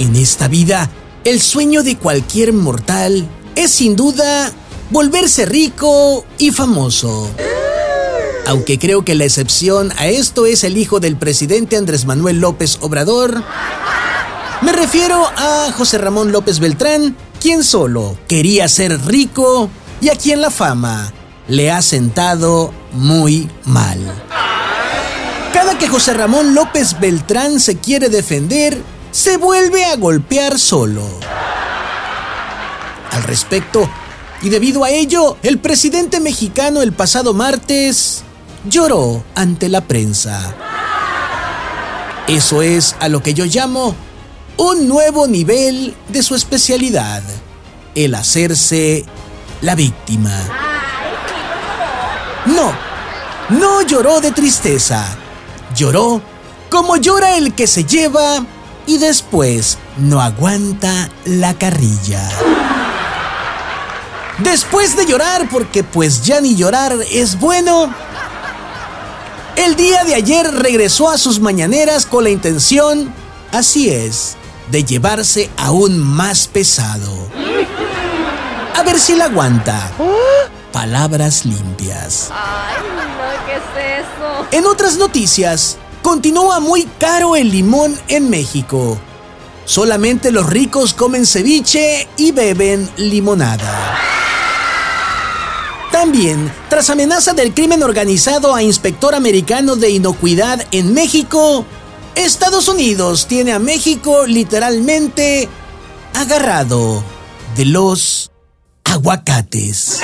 En esta vida, el sueño de cualquier mortal es sin duda volverse rico y famoso. Aunque creo que la excepción a esto es el hijo del presidente Andrés Manuel López Obrador, me refiero a José Ramón López Beltrán, quien solo quería ser rico y a quien la fama le ha sentado muy mal. Cada que José Ramón López Beltrán se quiere defender, se vuelve a golpear solo. Al respecto, y debido a ello, el presidente mexicano el pasado martes lloró ante la prensa. Eso es a lo que yo llamo un nuevo nivel de su especialidad, el hacerse la víctima. No, no lloró de tristeza, lloró como llora el que se lleva y después no aguanta la carrilla. Después de llorar, porque pues ya ni llorar es bueno, el día de ayer regresó a sus mañaneras con la intención, así es, de llevarse aún más pesado. A ver si la aguanta. Palabras limpias. Ay, no, ¿qué es eso? En otras noticias, continúa muy caro el limón en México. Solamente los ricos comen ceviche y beben limonada. También, tras amenaza del crimen organizado a inspector americano de inocuidad en México, Estados Unidos tiene a México literalmente agarrado de los aguacates.